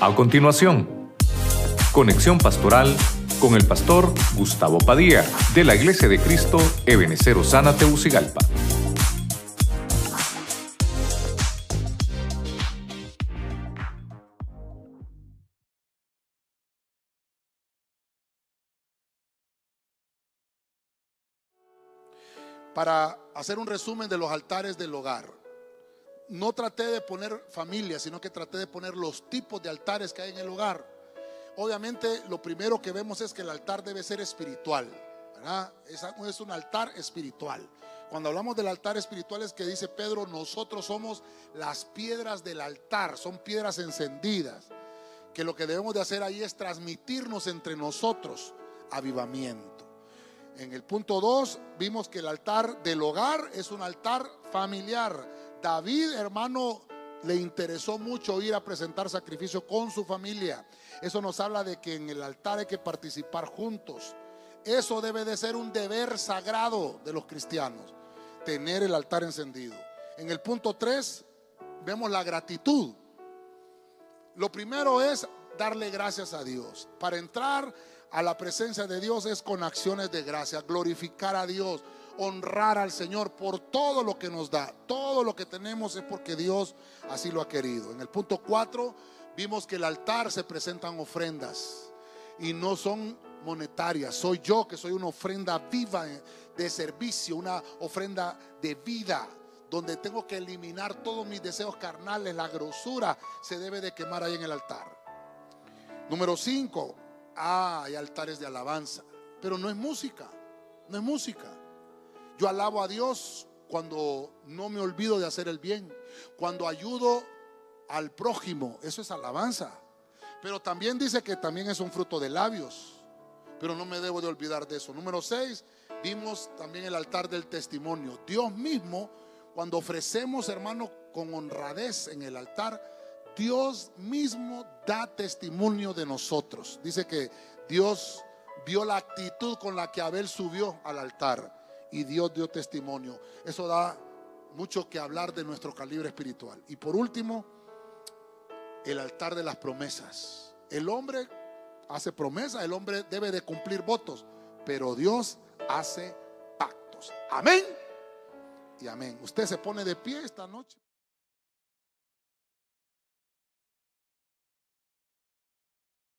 A continuación, conexión pastoral con el pastor Gustavo Padilla de la Iglesia de Cristo Ebenecer Osana Teucigalpa. Para hacer un resumen de los altares del hogar no traté de poner familia, sino que traté de poner los tipos de altares que hay en el hogar. Obviamente lo primero que vemos es que el altar debe ser espiritual. ¿verdad? Es, un altar espiritual. Cuando hablamos del altar espiritual es que dice Pedro, nosotros somos las piedras del altar, son piedras encendidas, que lo que debemos de hacer ahí es transmitirnos entre nosotros avivamiento. En el punto 2 vimos que el altar del hogar es un altar familiar David, hermano, le interesó mucho ir a presentar sacrificio con su familia. Eso nos habla de que en el altar hay que participar juntos. Eso debe de ser un deber sagrado de los cristianos, tener el altar encendido. En el punto 3 vemos la gratitud. Lo primero es darle gracias a Dios. Para entrar a la presencia de Dios es con acciones de gracia, glorificar a Dios honrar al Señor por todo lo que nos da. Todo lo que tenemos es porque Dios así lo ha querido. En el punto 4 vimos que el altar se presentan ofrendas y no son monetarias. Soy yo que soy una ofrenda viva de servicio, una ofrenda de vida donde tengo que eliminar todos mis deseos carnales, la grosura se debe de quemar ahí en el altar. Número 5, ah, hay altares de alabanza, pero no es música, no es música. Yo alabo a Dios cuando no me olvido de hacer el bien, cuando ayudo al prójimo, eso es alabanza. Pero también dice que también es un fruto de labios, pero no me debo de olvidar de eso. Número 6, vimos también el altar del testimonio. Dios mismo, cuando ofrecemos, hermano, con honradez en el altar, Dios mismo da testimonio de nosotros. Dice que Dios vio la actitud con la que Abel subió al altar y Dios dio testimonio. Eso da mucho que hablar de nuestro calibre espiritual. Y por último, el altar de las promesas. El hombre hace promesas, el hombre debe de cumplir votos, pero Dios hace pactos. Amén y amén. Usted se pone de pie esta noche.